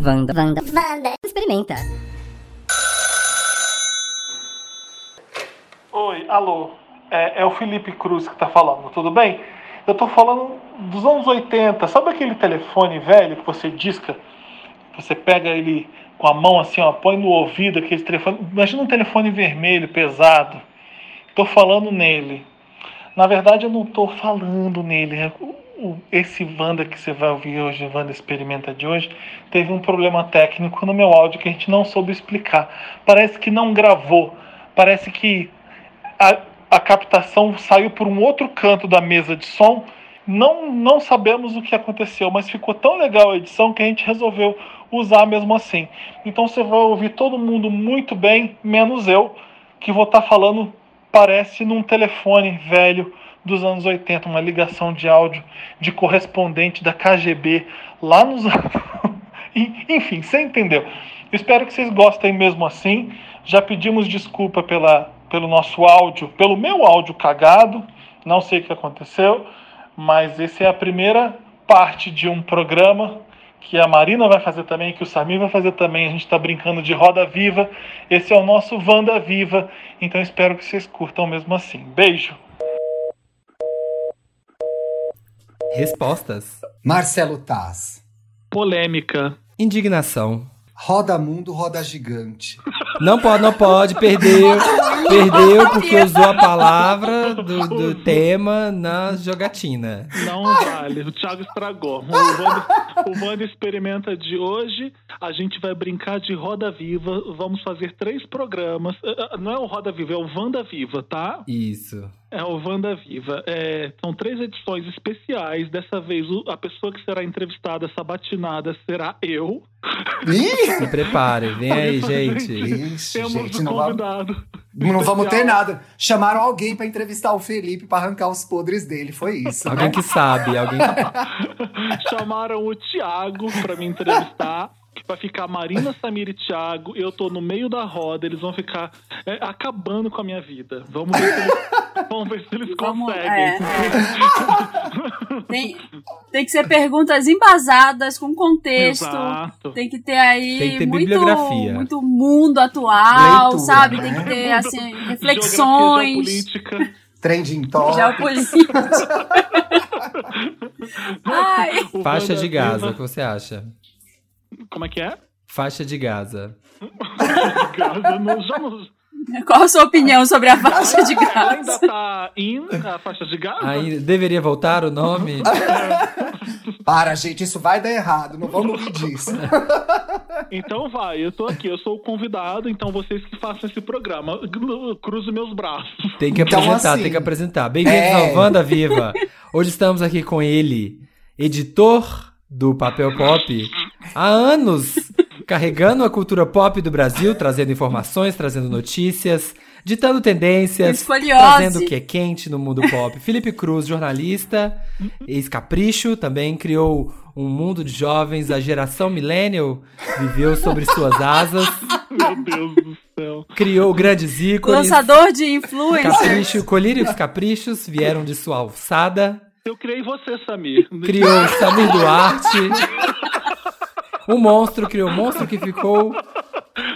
Vanda, Vanda, Vanda, Vanda. Experimenta. Oi, alô. É, é o Felipe Cruz que tá falando, tudo bem? Eu tô falando dos anos 80. Sabe aquele telefone velho que você disca? Você pega ele com a mão assim, ó, põe no ouvido aquele telefone. Imagina um telefone vermelho, pesado. Tô falando nele. Na verdade, eu não tô falando nele. Esse Wanda que você vai ouvir hoje, Wanda Experimenta de hoje, teve um problema técnico no meu áudio que a gente não soube explicar. Parece que não gravou. Parece que a, a captação saiu por um outro canto da mesa de som. Não, não sabemos o que aconteceu, mas ficou tão legal a edição que a gente resolveu usar mesmo assim. Então você vai ouvir todo mundo muito bem, menos eu, que vou estar tá falando, parece num telefone velho dos anos 80, uma ligação de áudio de correspondente da KGB lá nos Enfim, você entendeu. Espero que vocês gostem mesmo assim. Já pedimos desculpa pela, pelo nosso áudio, pelo meu áudio cagado. Não sei o que aconteceu, mas essa é a primeira parte de um programa que a Marina vai fazer também, que o Samir vai fazer também. A gente está brincando de roda viva. Esse é o nosso Vanda Viva. Então espero que vocês curtam mesmo assim. Beijo! Respostas. Marcelo Taz. Polêmica. Indignação. Roda mundo, roda gigante. Não pode, não pode, perdeu. Perdeu porque usou a palavra do, do tema na jogatina. Não vale, o Thiago estragou. O Wanda, experimenta de hoje, a gente vai brincar de Roda Viva. Vamos fazer três programas. Eh, eh, não é o Roda Viva, é o Wanda Viva, tá? Isso. É o Wanda Viva. É, são três edições especiais. Dessa vez, a pessoa que será entrevistada, sabatinada, será eu. Se prepare, vem aí, gente. Ixi, Temos gente, não convidado. Vamos, não vamos ter nada. Chamaram alguém para entrevistar o Felipe para arrancar os podres dele, foi isso. Alguém né? que sabe, alguém que... Chamaram o Thiago para me entrevistar vai ficar Marina, Samir e Thiago, eu tô no meio da roda, eles vão ficar é, acabando com a minha vida. Vamos ver se eles, vamos ver se eles vamos, conseguem. É. tem, tem que ser perguntas embasadas, com contexto. Exato. Tem que ter aí tem que ter muito, muito mundo atual, Leitura, sabe? Né? Tem que ter assim, reflexões. Geopolítica. Trending topics. Geopolítica. Faixa de Gaza, o que você acha? Como é que é? Faixa de Gaza. Gaza, não, já não... Qual a sua opinião sobre a faixa de Gaza? Ela ainda tá in a faixa de Gaza? Ainda deveria voltar o nome? Para, gente, isso vai dar errado, não vamos rir disso. Então vai, eu tô aqui, eu sou o convidado, então vocês que façam esse programa. Cruzo meus braços. Tem que então, apresentar, assim, tem que apresentar. Bem-vindos é... ao Wanda Viva. Hoje estamos aqui com ele, editor do Papel Pop, há anos carregando a cultura pop do Brasil, trazendo informações, trazendo notícias, ditando tendências, trazendo o que é quente no mundo pop. Felipe Cruz, jornalista, ex-capricho, também criou um mundo de jovens, a geração millennial viveu sobre suas asas. Meu Deus do céu. Criou grandes ícones. Lançador de influencers. Capricho, colírios caprichos vieram de sua alçada. Eu criei você, Samir. Criou Samir Duarte. O monstro criou o monstro que ficou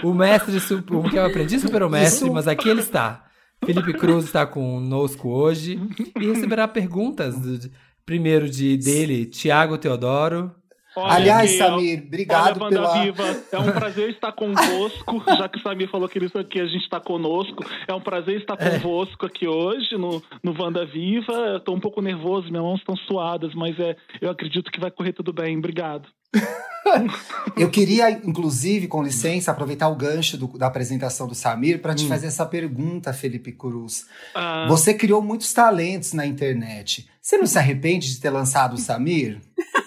o mestre, o que o aprendiz super o mestre, mas aqui ele está. Felipe Cruz está conosco hoje e receberá perguntas, do, primeiro de dele, Tiago Teodoro. Olha, Aliás, Samir, obrigado olha, pela... Viva, é um prazer estar convosco, já que o Samir falou que isso aqui a gente está conosco. É um prazer estar é. convosco aqui hoje no, no Wanda Viva. Estou um pouco nervoso, minhas mãos estão suadas, mas é, eu acredito que vai correr tudo bem. Obrigado. eu queria, inclusive, com licença, aproveitar o gancho do, da apresentação do Samir para te hum. fazer essa pergunta, Felipe Cruz. Ah. Você criou muitos talentos na internet. Você não se arrepende de ter lançado o Samir?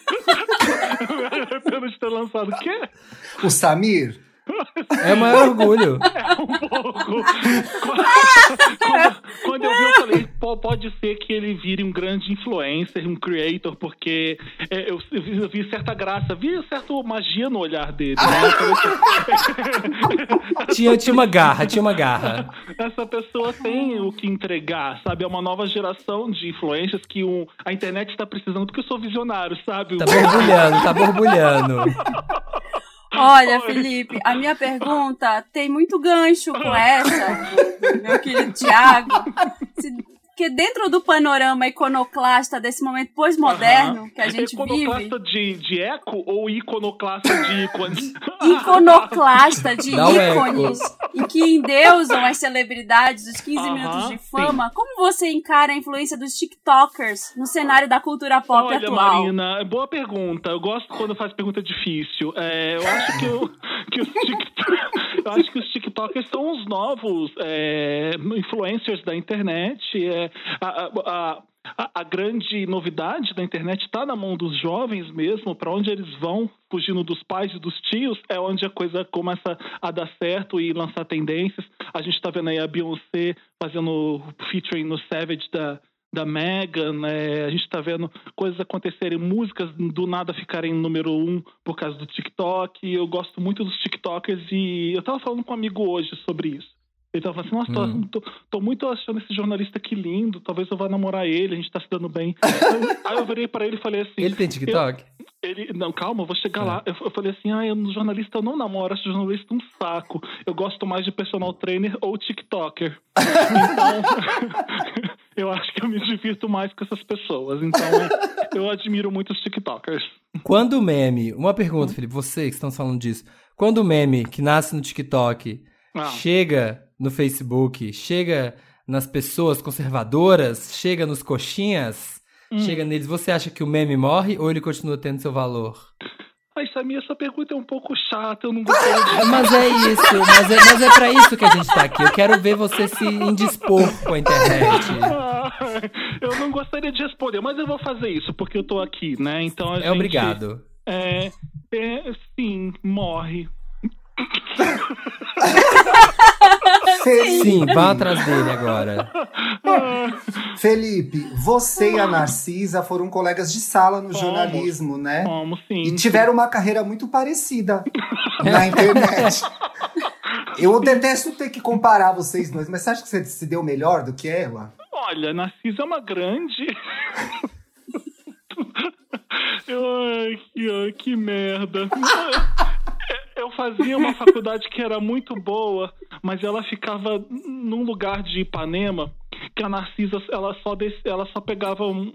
Arrependo de ter lançado o quê? O Samir? É o maior orgulho. É um pouco. Quando, quando, eu vi, eu falei, pode ser que ele vire um grande influencer, um creator, porque é, eu, eu, vi certa graça, vi certa magia no olhar dele. Né? tinha, tinha uma garra, tinha uma garra. Essa pessoa tem o que entregar, sabe? É uma nova geração de influencers que um, a internet está precisando, porque eu sou visionário, sabe? Tá borbulhando, tá borbulhando. Olha, Felipe, a minha pergunta tem muito gancho com essa, meu querido Tiago. Porque dentro do panorama iconoclasta desse momento pós-moderno uhum. que a gente iconoclasta vive. Iconoclasta de, de eco ou iconoclasta de ícones? iconoclasta de ícones. E que endeusam as celebridades, os 15 uhum, minutos de fama. Sim. Como você encara a influência dos TikTokers no cenário da cultura pop Olha, atual? Marina, boa pergunta. Eu gosto quando faz pergunta difícil. É, eu acho que, eu, que os TikTokers. eu acho que os TikTokers são os novos é, influencers da internet. É, a, a, a, a grande novidade da internet está na mão dos jovens mesmo, para onde eles vão, fugindo dos pais e dos tios, é onde a coisa começa a dar certo e lançar tendências. A gente está vendo aí a Beyoncé fazendo featuring no Savage da, da Megan, né? a gente está vendo coisas acontecerem, músicas do nada ficarem número um por causa do TikTok. Eu gosto muito dos TikTokers e eu estava falando com um amigo hoje sobre isso. Ele tava assim, nossa, hum. tô, tô, muito achando esse jornalista que lindo, talvez eu vá namorar ele, a gente tá se dando bem. aí, aí eu virei pra ele e falei assim... Ele tem TikTok? Eu, ele, não, calma, eu vou chegar lá. Eu, eu, falei assim, ah, eu, no jornalista eu não namoro, acho jornalista um saco. Eu gosto mais de personal trainer ou TikToker. Então, eu acho que eu me divirto mais com essas pessoas. Então, eu admiro muito os TikTokers. Quando o meme... Uma pergunta, Felipe, você que estão falando disso. Quando o meme que nasce no TikTok ah. chega no Facebook, chega nas pessoas conservadoras, chega nos coxinhas, hum. chega neles, você acha que o meme morre ou ele continua tendo seu valor? Ai, Samir, essa pergunta é um pouco chata, eu não gostei de... Mas é isso, mas é, mas é pra isso que a gente tá aqui. Eu quero ver você se indispor com a internet. eu não gostaria de responder, mas eu vou fazer isso, porque eu tô aqui, né? Então a é gente, obrigado. É, é, sim, morre. Sim, vá atrás dele agora. Felipe, você e a Narcisa foram colegas de sala no jornalismo, né? Vamos, sim. E tiveram uma carreira muito parecida na internet. Eu detesto ter que comparar vocês dois, mas você acha que você se deu melhor do que ela? Olha, Narcisa é uma grande. ai, que, que merda fazia uma faculdade que era muito boa, mas ela ficava num lugar de Ipanema que a Narcisa ela só desse, ela só pegava um,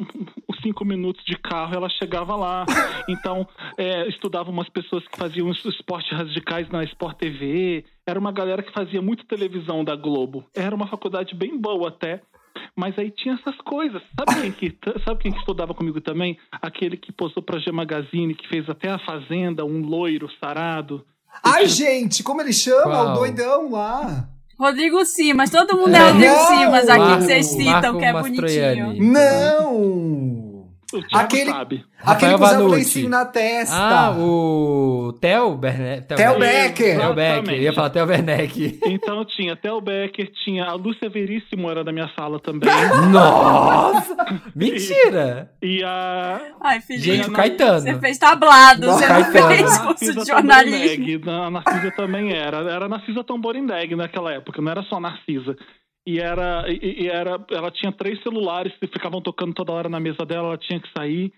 cinco minutos de carro ela chegava lá então é, estudava umas pessoas que faziam esportes radicais na Sport TV era uma galera que fazia muito televisão da Globo era uma faculdade bem boa até mas aí tinha essas coisas. Sabe quem que, sabe quem que estudava comigo também? Aquele que postou pra G Magazine, que fez até a Fazenda, um loiro sarado. Ai, gente, como ele chama? Qual? O doidão lá. Rodrigo Simas, todo mundo é Rodrigo Simas aqui Marco, que vocês citam, que é bonitinho. Não! Aquele, sabe. aquele que usava o lencinho na testa. Ah, o Theo Bernet. Theo Becker. Theo Becker. Eu ia falar Theo Werneck. Então tinha Theo Becker, tinha a Lúcia Veríssimo era da minha sala também. Nossa! Mentira! E, e a... Ai, filho, Gente, o Caetano. Você fez tablado, você não fez curso de jornalismo. A Narcisa também era. Era a Narcisa Tamborindeg naquela época, não era só a Narcisa e era, e, e, era ela tinha três celulares que ficavam tocando toda hora na mesa dela, ela tinha que sair.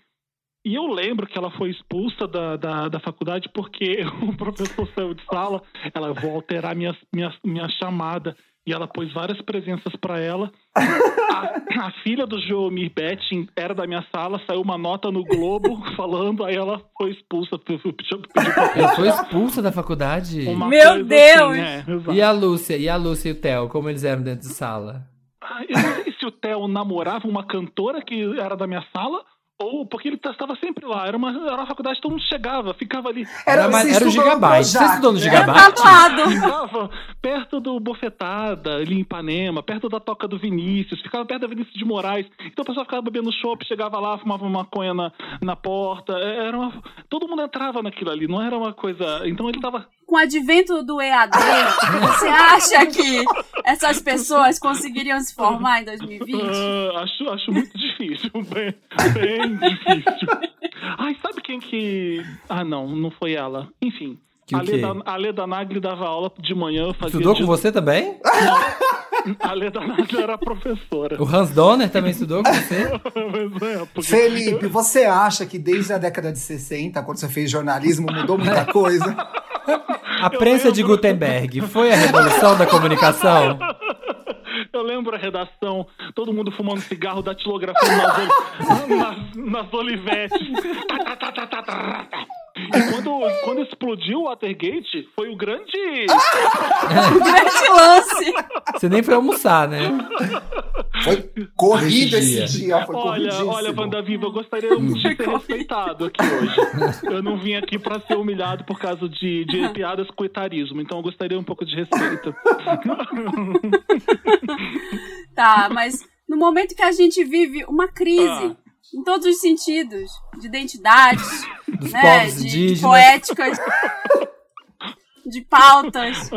E eu lembro que ela foi expulsa da, da, da faculdade porque o professor saiu de sala, ela vou alterar minha, minha, minha chamada e ela pôs várias presenças para ela. A, a, filha do Joomir Betting era da minha sala, saiu uma nota no Globo falando, aí ela foi expulsa. ela foi expulsa da faculdade? Uma Meu Deus! Assim, é, e a Lúcia, e a Lúcia e o Theo, como eles eram dentro de sala? Ah, eu não sei se o Theo namorava uma cantora que era da minha sala ou porque ele estava sempre lá. Era uma, era uma faculdade, todo mundo chegava, ficava ali. Era, era, era o Gigabyte. Você estudou no Gigabyte? Ficava perto do Bofetada, ali em Ipanema, perto da Toca do Vinícius, ficava perto da Vinícius de Moraes. Então o pessoal ficava bebendo chopp, chegava lá, fumava uma maconha na, na porta. É, era uma, todo mundo entrava naquilo ali, não era uma coisa. Então ele estava com o advento do EAD, você acha que essas pessoas conseguiriam se formar em 2020? Uh, ah, acho, acho muito difícil, bem, bem difícil. Ai, sabe quem que. Ah, não, não foi ela. Enfim. Que a, Leda, a Leda Nagli dava aula de manhã. Eu fazia Estudou de... com você também? Não. A Leda Nagli era professora. O Hans Donner também estudou com você? é, porque... Felipe, você acha que desde a década de 60, quando você fez jornalismo, mudou muita coisa? A prensa de Gutenberg foi a revolução da comunicação? Eu lembro a redação, todo mundo fumando cigarro, datilografando nas, nas, nas olivetes. E quando, quando explodiu o Watergate, foi o grande. o grande lance. Você nem foi almoçar, né? Foi corrido esse dia. Foi olha, olha, Wanda Viva, eu gostaria de ser respeitado aqui hoje. Eu não vim aqui pra ser humilhado por causa de, de piadas com etarismo, então eu gostaria um pouco de respeito. tá, mas no momento que a gente vive uma crise. Ah em todos os sentidos, de identidades, Dos né, povos de, de poéticas, de pautas.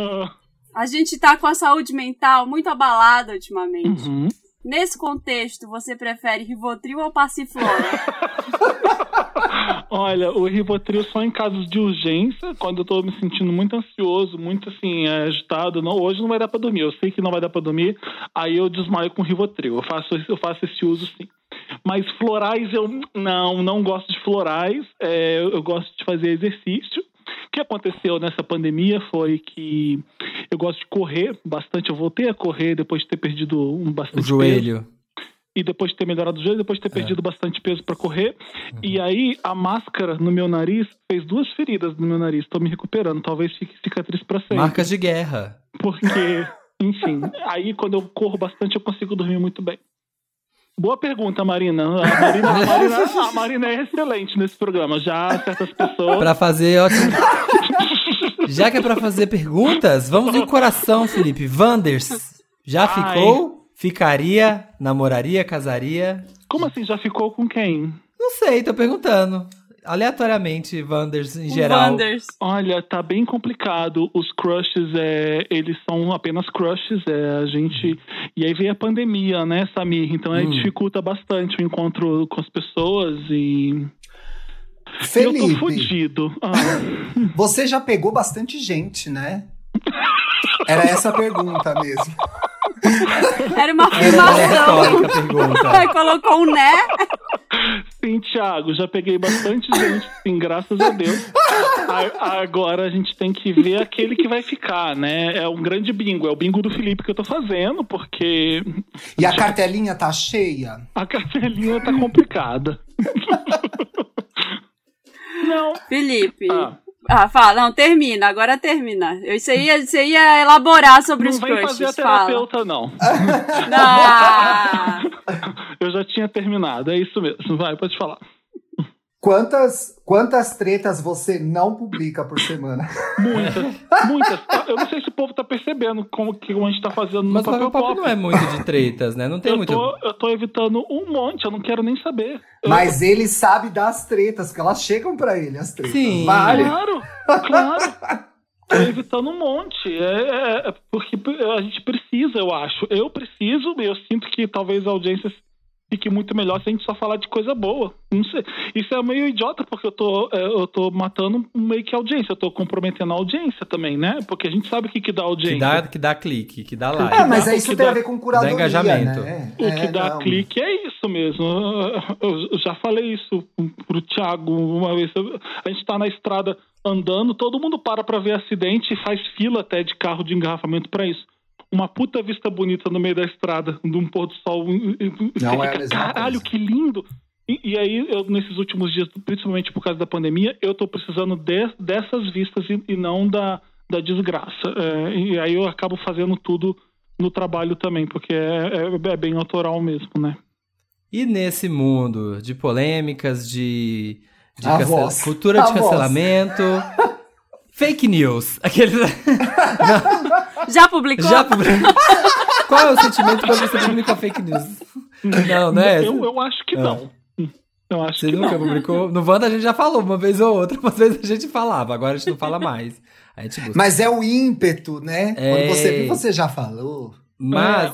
A gente tá com a saúde mental muito abalada ultimamente. Uhum. Nesse contexto, você prefere Rivotril ou Passiflora? Olha, o Rivotril só em casos de urgência, quando eu tô me sentindo muito ansioso, muito assim, agitado. Não, hoje não vai dar pra dormir. Eu sei que não vai dar pra dormir, aí eu desmaio com Rivotril. Eu faço, eu faço esse uso sim. Mas florais eu não, não gosto de florais. É, eu gosto de fazer exercício. O que aconteceu nessa pandemia foi que eu gosto de correr bastante. Eu voltei a correr depois de ter perdido um bastante o joelho. Peso. E depois de ter melhorado o joelho, depois de ter perdido é. bastante peso para correr. Uhum. E aí a máscara no meu nariz fez duas feridas no meu nariz. Estou me recuperando. Talvez fique cicatriz para sempre. Marcas de guerra. Porque, enfim, aí quando eu corro bastante eu consigo dormir muito bem. Boa pergunta, Marina. A Marina, a Marina, a Marina é excelente nesse programa. Já certas pessoas. Pra fazer ótimo. Já que é pra fazer perguntas, vamos em coração, Felipe. Wanders, já Ai. ficou? Ficaria? Namoraria? Casaria? Como assim? Já ficou com quem? Não sei, tô perguntando aleatoriamente Wanders em geral. Wanders. Olha, tá bem complicado. Os crushes, é, eles são apenas crushes. É, a gente. E aí vem a pandemia, né, Samir? Então aí hum. dificulta bastante o encontro com as pessoas e. Felipe, eu tô fudido. Ah. Você já pegou bastante gente, né? Era essa a pergunta mesmo. Era uma afirmação. Era pergunta. Colocou um né. Sim, Thiago, já peguei bastante gente, sim, graças a Deus. A, agora a gente tem que ver aquele que vai ficar, né? É um grande bingo, é o bingo do Felipe que eu tô fazendo, porque. E a cartelinha tá cheia? A cartelinha tá complicada. Não. Felipe. Ah. Ah, fala, não, termina, agora termina. Eu, você, ia, você ia elaborar sobre não os crushes, Não vem fazer a terapeuta, não. não. Eu já tinha terminado, é isso mesmo. Vai, pode falar. Quantas, quantas tretas você não publica por semana? Muitas, muitas. Eu não sei se o povo tá percebendo como que a gente tá fazendo no Mas papel o papel pop não é muito de tretas, né? Não tem eu muito. Tô, eu tô evitando um monte, eu não quero nem saber. Mas eu... ele sabe das tretas, porque elas chegam para ele, as tretas. Sim. Várias. Claro, claro. Tô evitando um monte. É, é, é, porque a gente precisa, eu acho. Eu preciso, eu sinto que talvez a audiência fique muito melhor se a gente só falar de coisa boa. Não sei. Isso é meio idiota, porque eu tô, é, eu tô matando meio que a audiência. Eu tô comprometendo a audiência também, né? Porque a gente sabe o que, que dá audiência. Que dá, que dá clique, que dá like. É, mas isso tem dá, a ver com curadoria, dá engajamento. Né? O que é, dá não. clique é isso mesmo. Eu já falei isso pro Thiago uma vez. A gente tá na estrada andando, todo mundo para pra ver acidente e faz fila até de carro de engarrafamento para isso uma puta vista bonita no meio da estrada, de um pôr do sol. Não é fica, Caralho, que lindo! E, e, aí, eu, nesses últimos dias, principalmente por causa da pandemia, eu tô precisando de, dessas vistas e, e, não da, da desgraça. É, e aí eu acabo fazendo tudo no trabalho também, porque é, é, é bem autoral mesmo, né? E nesse mundo de polêmicas, de, de cancel... cultura de cancelamento, fake news. Aquele... Já publicou? Já publicou. Qual é o sentimento quando você publica fake news? Não, né? Eu, eu acho que ah. não. Eu acho você que nunca não. publicou? No Wanda a gente já falou uma vez ou outra, uma vez a gente falava, agora a gente não fala mais. A gente busca. Mas é o ímpeto, né? É... Quando você, você já falou. Mas.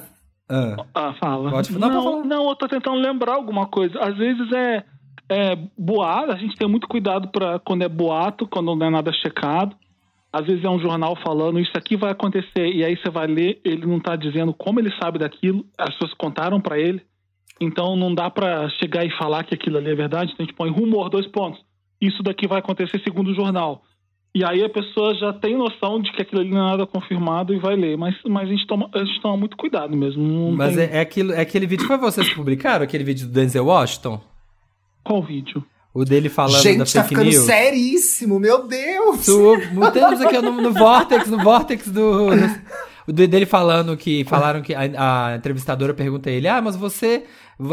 É. Ah, ah, fala. Pode, não, não, não, não, eu tô tentando lembrar alguma coisa. Às vezes é, é boato, a gente tem muito cuidado para quando é boato, quando não é nada checado. Às vezes é um jornal falando isso aqui vai acontecer e aí você vai ler, ele não está dizendo como ele sabe daquilo, as pessoas contaram para ele. Então não dá para chegar e falar que aquilo ali é verdade, então a gente põe rumor, dois pontos. Isso daqui vai acontecer segundo o jornal. E aí a pessoa já tem noção de que aquilo ali não é nada confirmado e vai ler. Mas, mas a, gente toma, a gente toma muito cuidado mesmo. Mas tem... é, é, aquilo, é aquele vídeo. Foi vocês que publicaram? Aquele vídeo do Denzel Washington? Qual vídeo? O dele falando gente, da tá fake ficando news. seríssimo, meu Deus! Tu, temos aqui no, no Vortex, no Vortex do. O dele falando que. Falaram que a, a, entrevistadora pergunta a ele: Ah, mas você.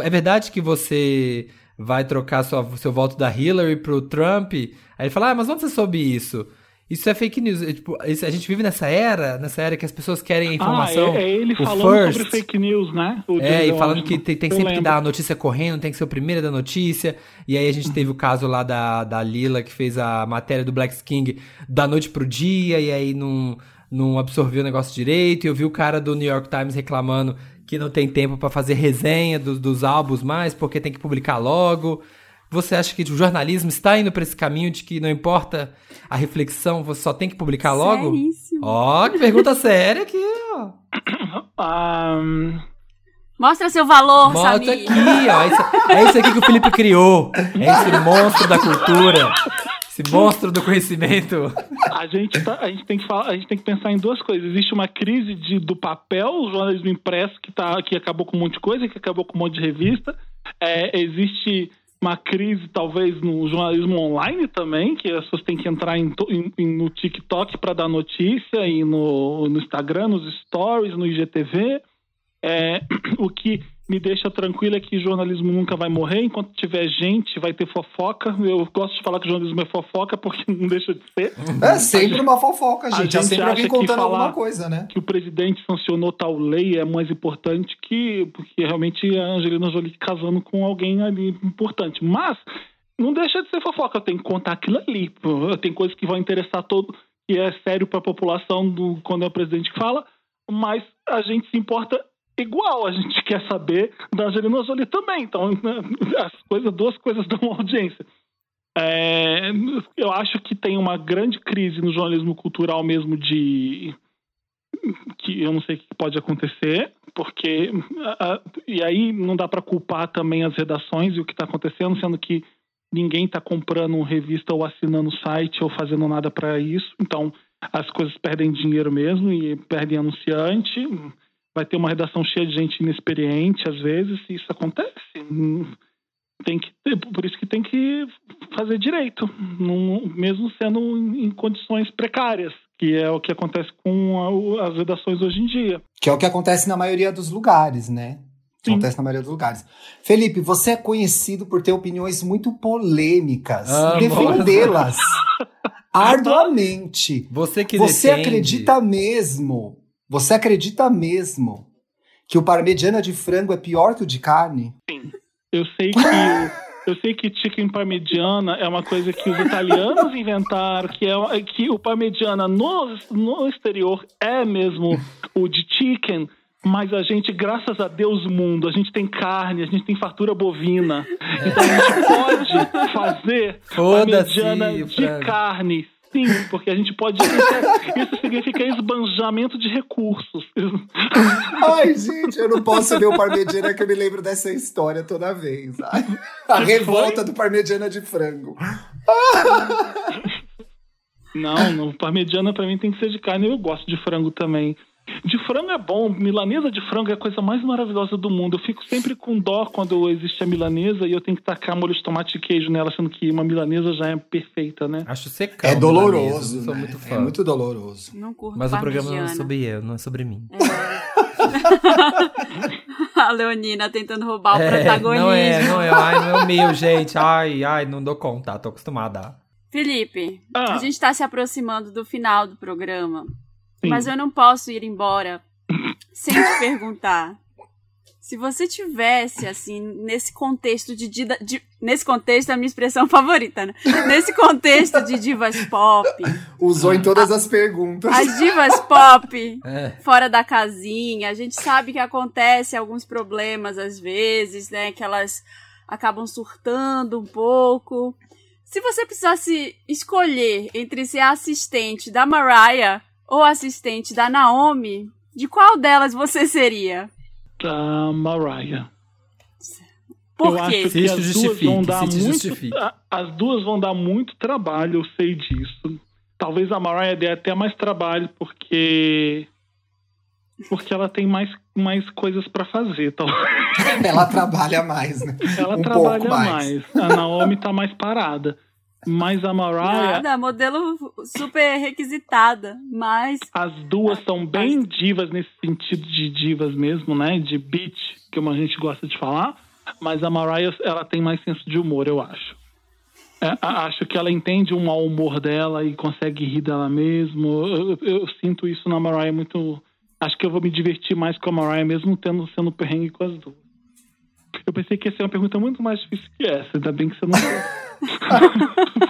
É verdade que você vai trocar sua, seu voto da Hillary pro Trump? Aí ele fala: Ah, mas onde você soube isso? Isso é fake news. É, tipo, isso, a gente vive nessa era, nessa era que as pessoas querem a informação. Ah, é, é ele falando first. sobre fake news, né? O é, e falando que tem, tem sempre lembro. que dar a notícia correndo, tem que ser o primeiro da notícia. E aí a gente teve o caso lá da, da Lila, que fez a matéria do Black King da noite pro dia, e aí não, não absorveu o negócio direito. E eu vi o cara do New York Times reclamando que não tem tempo para fazer resenha dos, dos álbuns mais, porque tem que publicar logo. Você acha que o jornalismo está indo para esse caminho de que não importa a reflexão, você só tem que publicar logo? Seríssimo. Ó, oh, que pergunta séria aqui, ó. Um... Mostra seu valor, Mostra Samir. aqui, ó. Isso, é isso aqui que o Felipe criou. É esse monstro da cultura. Esse monstro do conhecimento. A gente, tá, a, gente tem que falar, a gente tem que pensar em duas coisas. Existe uma crise de, do papel, o jornalismo impresso, que, tá, que acabou com um monte de coisa, que acabou com um monte de revista. É, existe uma crise, talvez, no jornalismo online também, que as pessoas têm que entrar em, em, no TikTok para dar notícia, e no, no, Instagram, nos stories, no IGTV. É, o que me deixa tranquilo é que jornalismo nunca vai morrer. Enquanto tiver gente, vai ter fofoca. Eu gosto de falar que jornalismo é fofoca porque não deixa de ser. É sempre uma fofoca, gente. gente é sempre alguém contando alguma coisa, né? Que o presidente sancionou tal lei é mais importante que porque realmente a Angelina Jolie casando com alguém ali importante. Mas não deixa de ser fofoca. Eu tenho que contar aquilo ali. Tem coisas que vão interessar todo, que é sério para a população do, quando é o presidente que fala, mas a gente se importa igual a gente quer saber da Angelina Jolie também. Então, né, as coisas, duas coisas dão audiência. É, eu acho que tem uma grande crise no jornalismo cultural mesmo de que eu não sei o que pode acontecer, porque e aí não dá para culpar também as redações e o que está acontecendo, sendo que ninguém está comprando revista ou assinando site ou fazendo nada para isso. Então as coisas perdem dinheiro mesmo e perdem anunciante vai ter uma redação cheia de gente inexperiente, às vezes, e isso acontece. Tem que por isso que tem que fazer direito, mesmo sendo em condições precárias, que é o que acontece com a, as redações hoje em dia. Que é o que acontece na maioria dos lugares, né? Sim. Acontece na maioria dos lugares. Felipe, você é conhecido por ter opiniões muito polêmicas. Ah, defendê-las arduamente. Você que Você defende. acredita mesmo você acredita mesmo que o parmegiana de frango é pior que o de carne? Sim. Eu sei que eu sei que chicken parmegiana é uma coisa que os italianos inventaram, que é que o parmegiana no, no exterior é mesmo o de chicken, mas a gente, graças a Deus mundo, a gente tem carne, a gente tem fartura bovina. Então a gente pode fazer parmegiana de carne Sim, porque a gente pode. Isso significa esbanjamento de recursos. Ai, gente, eu não posso ver o Parmegiana que eu me lembro dessa história toda vez. Ai, a revolta do Parmegiana de frango. Não, não, Parmegiana pra mim tem que ser de carne. Eu gosto de frango também. De frango é bom, milanesa de frango é a coisa mais maravilhosa do mundo. Eu fico sempre com dó quando existe a milanesa e eu tenho que tacar molho de tomate e queijo nela, sendo que uma milanesa já é perfeita, né? Acho secão. É doloroso. Né? Muito é muito doloroso. Não curto Mas o programa não é sobre eu, não é sobre mim. É. a Leonina tentando roubar o é, protagonismo. Não é, não é. Ai, não é o meu, gente. Ai, ai, não dou conta. Tô acostumada. Felipe, ah. a gente tá se aproximando do final do programa. Mas eu não posso ir embora sem te perguntar. Se você tivesse, assim, nesse contexto de, de, de, Nesse contexto é a minha expressão favorita, né? Nesse contexto de divas pop. Usou em todas a, as perguntas. As divas pop, é. fora da casinha. A gente sabe que acontece alguns problemas às vezes, né? Que elas acabam surtando um pouco. Se você precisasse escolher entre ser assistente da Mariah ou assistente da Naomi, de qual delas você seria? Da Mariah. Por eu quê? Acho que as duas vão dar muito, As duas vão dar muito trabalho, eu sei disso. talvez a Mariah dê até mais trabalho, porque porque ela tem mais, mais coisas para fazer. Então... ela trabalha mais, né? Ela um trabalha mais. mais. A Naomi tá mais parada. Mas a Mariah. Nada, modelo super requisitada. Mas. As duas são bem divas nesse sentido de divas mesmo, né? De beat, que a gente gosta de falar. Mas a Mariah, ela tem mais senso de humor, eu acho. É, acho que ela entende o mau humor dela e consegue rir dela mesmo. Eu, eu, eu, sinto isso na Mariah muito. Acho que eu vou me divertir mais com a Mariah, mesmo tendo sendo perrengue com as duas. Eu pensei que ia ser uma pergunta muito mais difícil que essa, ainda bem que você não.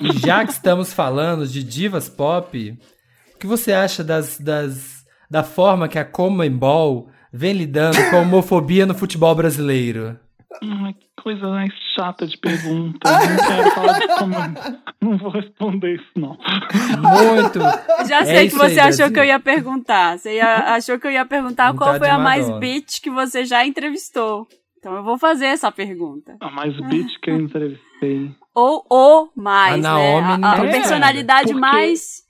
Já que estamos falando de divas pop, o que você acha das, das, da forma que a Comembol vem lidando com a homofobia no futebol brasileiro? Ai, que coisa mais chata de pergunta. Não quero falar de como. Não vou responder isso, não. Muito. Já sei é que você aí, achou Brasil. que eu ia perguntar. Você ia, achou que eu ia perguntar qual foi a mais bitch que você já entrevistou. Então eu vou fazer essa pergunta. A mais bitch que eu entrevistei. Ou o mais, a né? Naomi a, a é, personalidade porque, mais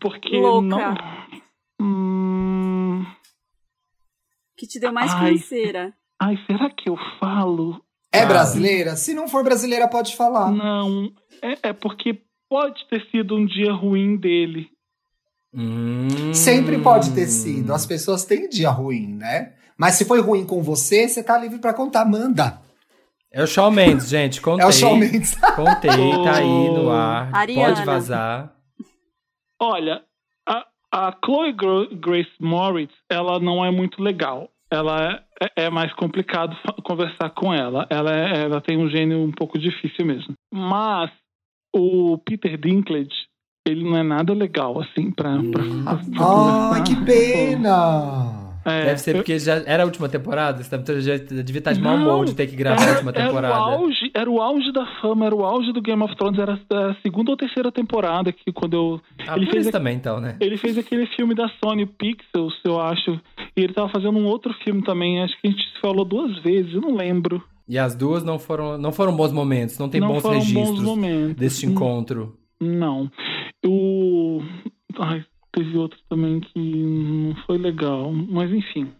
porque louca. Não... Hum... Que te deu mais ai, canseira. Ai, será que eu falo? É brasileira? Se não for brasileira, pode falar. Não, é, é porque pode ter sido um dia ruim dele. Hum. Sempre pode ter sido. As pessoas têm dia ruim, né? Mas se foi ruim com você, você tá livre para contar, manda. É o Shawn Mendes, gente. Contei. É o Shawn Mendes. Contei, tá aí no ar. Ariana. Pode vazar. Olha, a, a Chloe Grace Moritz, ela não é muito legal. Ela é, é mais complicado conversar com ela. Ela, é, ela tem um gênio um pouco difícil mesmo. Mas o Peter Dinklage, ele não é nada legal, assim, pra, pra, pra, pra Ai, que pena! É, Deve ser porque já era a última temporada, você já devia estar de mau humor de ter que gravar era, a última temporada. Era o, auge, era o auge da fama, era o auge do Game of Thrones, era a segunda ou terceira temporada que quando eu. Ah, ele fez também, então, né? Ele fez aquele filme da Sony Pixels, eu acho. E ele tava fazendo um outro filme também, acho que a gente falou duas vezes, eu não lembro. E as duas não foram, não foram bons momentos, não tem não bons registros bons deste encontro. Não. O. Ai, teve outro também que não foi legal. Mas enfim.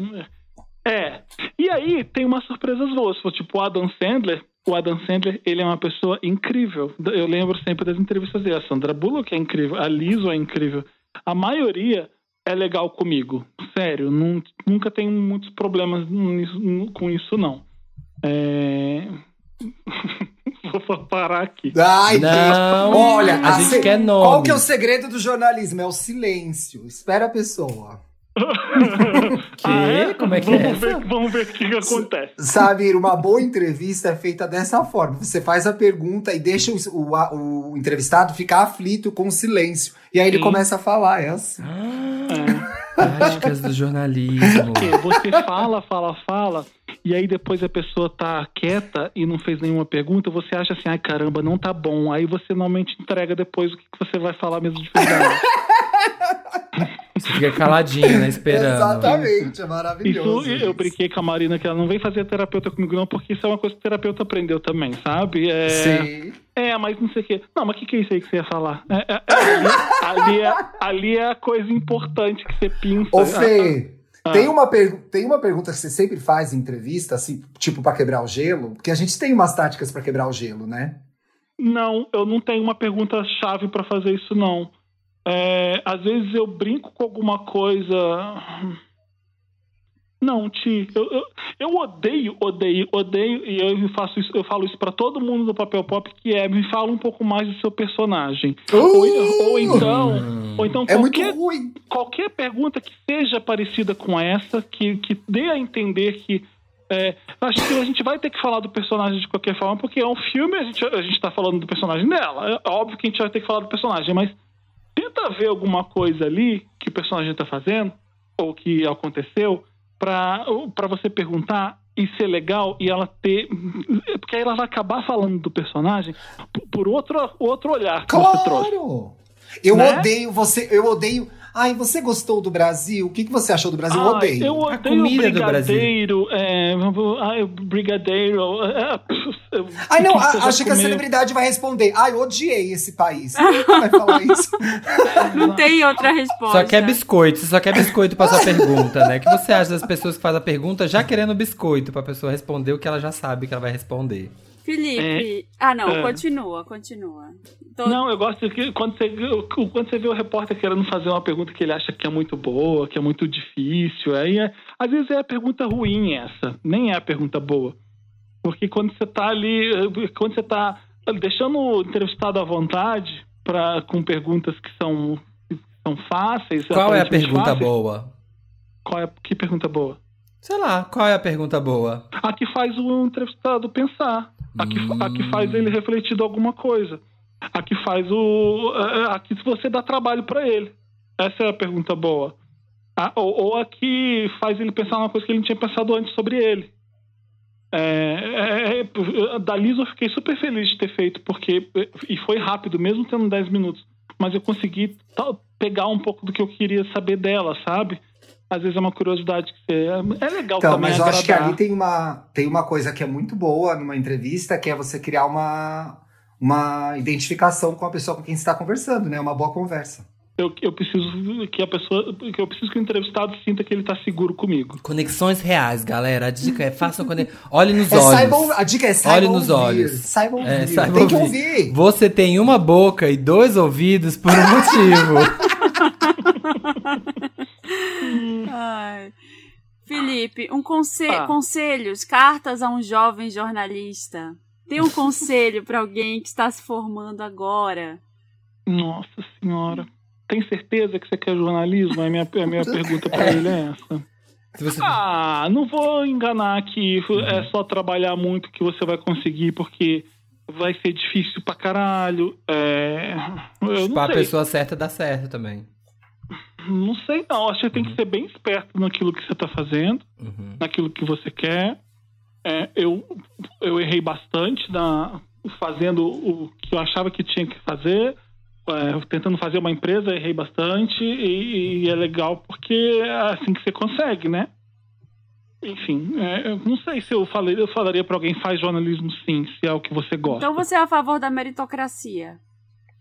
É. E aí tem umas surpresas boas. Tipo, o Adam Sandler. O Adam Sandler, ele é uma pessoa incrível. Eu lembro sempre das entrevistas dele. A Sandra Bullock é incrível. A Liso é incrível. A maioria é legal comigo. Sério. Não, nunca tenho muitos problemas com isso, não. É... Vou parar aqui. Ai, não, Deus. Olha, a, a gente se... quer nome. Qual que é o segredo do jornalismo? É o silêncio. Espera a pessoa. que? Ah, é? Como é que vamos é ver, Vamos ver o que, que acontece. Sabe, uma boa entrevista é feita dessa forma. Você faz a pergunta e deixa o, o, o entrevistado ficar aflito com o silêncio. E aí ele Sim. começa a falar. É assim. Ah, é. Práticas do jornalismo. Você fala, fala, fala, e aí depois a pessoa tá quieta e não fez nenhuma pergunta, você acha assim, ai caramba, não tá bom. Aí você normalmente entrega depois o que você vai falar mesmo de verdade. Você fica caladinho, né? Esperando. Exatamente, é maravilhoso. Isso, isso, eu brinquei com a Marina que ela não vem fazer terapeuta comigo, não, porque isso é uma coisa que o terapeuta aprendeu também, sabe? É, Sim. É, mas não sei o quê. Não, mas o que, que é isso aí que você ia falar? É, é, é ali, ali, é, ali é a coisa importante que você pinça. Ô, Fê. Ah. Tem, uma tem uma pergunta que você sempre faz em entrevista, assim, tipo para quebrar o gelo, porque a gente tem umas táticas para quebrar o gelo, né? Não, eu não tenho uma pergunta chave para fazer isso, não. É, às vezes eu brinco com alguma coisa. Não, Ti, eu, eu, eu, odeio, odeio, odeio, e eu faço isso, eu falo isso para todo mundo do papel pop, que é me fala um pouco mais do seu personagem. Uh! Ou, ou, então, ou então é qualquer, muito ruim. qualquer pergunta que seja parecida com essa, que, que dê a entender que é, acho que a gente vai ter que falar do personagem de qualquer forma, porque é um filme, a gente, a gente tá falando do personagem dela. É óbvio que a gente vai ter que falar do personagem, mas tenta ver alguma coisa ali que o personagem está fazendo, ou que aconteceu, para você perguntar e ser legal e ela ter. Porque aí ela vai acabar falando do personagem por outro, outro olhar que claro. você trouxe. Eu né? odeio você, eu odeio Ai, você gostou do Brasil? O que, que você achou do Brasil? Eu Ah, odeio. Eu A odeio comida do brigadeiro. É, ai, brigadeiro. é, Ai, não, a- acho que a celebridade vai responder. Ai, odiei esse país. Quem vai falar isso? Não tem outra resposta. Só quer biscoito, você só quer biscoito pra sua pergunta, né? O que você acha das pessoas que fazem a pergunta já querendo biscoito pra pessoa responder o que ela já sabe que ela vai responder? Felipe. Ah, não, é. continua, continua. Tô- Não, eu gosto que quando você, quando você vê o repórter querendo fazer uma pergunta que ele acha que é muito boa, que é muito difícil, aí é, às vezes é a pergunta ruim essa, nem é a pergunta boa. Porque quando você tá ali, eh, quando você tá deixando o entrevistado à vontade pra, com perguntas que são, que são fáceis. Qual é a pergunta fáceis, boa? Qual é, que pergunta boa? Sei lá, qual é a pergunta boa? A que faz o entrevistado pensar. A que, a que faz ele refletir de alguma coisa. A que faz o. A, a que você dá trabalho para ele. Essa é a pergunta boa. A- ou, ou a que faz ele pensar numa coisa que ele não tinha pensado antes sobre ele. É, é, é, da Liz eu fiquei super feliz de ter feito, porque. E foi rápido, mesmo tendo 10 minutos. Mas eu consegui tal- pegar um pouco do que eu queria saber dela, sabe? Às vezes é uma curiosidade que você. É legal Então, também mas eu acho que agradar. ali tem uma, tem uma coisa que é muito boa numa entrevista, que é você criar uma, uma identificação com a pessoa com quem você está conversando, né? Uma boa conversa. Eu, eu preciso que a pessoa. Que eu preciso que o entrevistado sinta que ele tá seguro comigo. Conexões reais, galera. A dica é façam conexões. Olhe nos É, olhos. saibam, a dica é saiba Olhe nos ouvir. olhos. Saiba ouvir. É, saiba tem que ouvir. ouvir. Você tem uma boca e dois ouvidos por um motivo. Ai. Felipe, um conse Ah. conselhos, cartas a um jovem jornalista. Tem um conselho para alguém que está se formando agora? Nossa senhora. Tem certeza que você quer jornalismo? A minha, a minha pergunta pra ele é essa. Você... Ah, não vou enganar que é só trabalhar muito que você vai conseguir, porque vai ser difícil pra caralho. É... Eu não Pra sei. pessoa certa dá certo também. Não sei, não. Acho que tem que ser bem esperto naquilo que você tá fazendo. Uhum. naquilo que você quer. É, eu, eu errei bastante na, fazendo o que eu achava que tinha que fazer, é, tentando fazer uma empresa, errei bastante e, e é legal porque é assim que você consegue, né? Enfim, é, eu não sei se eu, falei, eu falaria para alguém faz jornalismo sim, se é o que você gosta. Então você é a favor da meritocracia.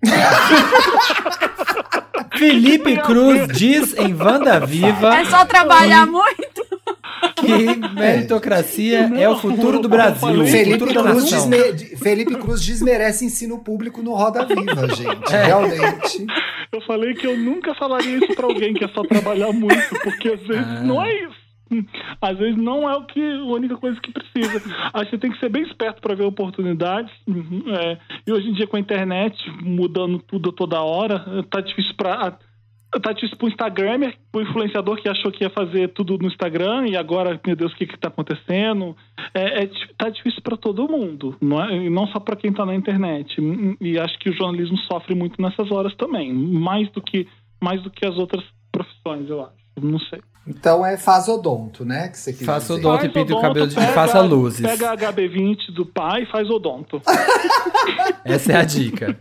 Felipe Cruz diz em Wanda Viva É só trabalhar muito. Que meritocracia é o futuro do Brasil. Felipe futuro Cruz, desme- de- Felipe Cruz desmerece ensino público no Roda Viva, gente. É. Realmente. Eu falei que eu nunca falaria isso pra alguém que é só trabalhar muito, porque às vezes Ah. não é isso. Às vezes não é o que a única coisa que precisa. Acho que tem que ser bem esperto para ver oportunidades. Uhum, é. E hoje em dia com a internet mudando tudo a toda hora, tá difícil para tá difícil pro Instagramer, pro influenciador que achou que ia fazer tudo no Instagram e agora, meu Deus, o que que tá acontecendo? É, é tá difícil para todo mundo, não é? E não só para quem tá na internet. E acho que o jornalismo sofre muito nessas horas também, mais do que mais do que as outras profissões, eu acho. Não sei. Então é fazodonto, né? Que você quis Faça dizer. odonto e Faz pinta o odonto, cabelo de pega- faça luzes. Pega a HB20 do pai e faz odonto. Essa é a dica.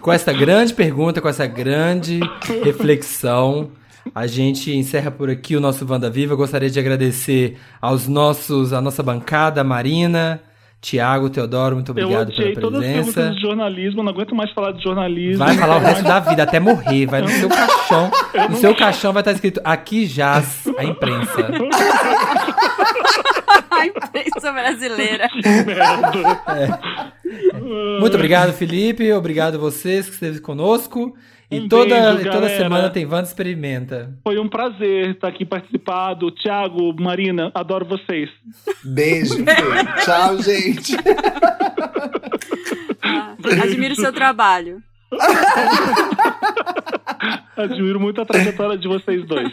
Com essa grande pergunta, com essa grande reflexão, a gente encerra por aqui o nosso Wanda Viva. Eu gostaria de agradecer aos nossos, a nossa bancada, a Marina, Tiago, Teodoro, muito obrigado pela todas as presença. perguntas de jornalismo, não aguento mais falar de jornalismo. Vai falar o resto da vida, até morrer. Vai no seu caixão. No seu caixão vai estar escrito: aqui jaz a imprensa. A imprensa brasileira. Muito obrigado, Felipe. Obrigado a vocês que esteve conosco. E Um toda, beijo, toda semana tem Wanda Experimenta. Foi um prazer estar aqui participado. Tiago, Marina, adoro vocês. Beijo. Tchau, gente. Ah, admiro o seu trabalho. Admiro muito a trajetória de vocês dois.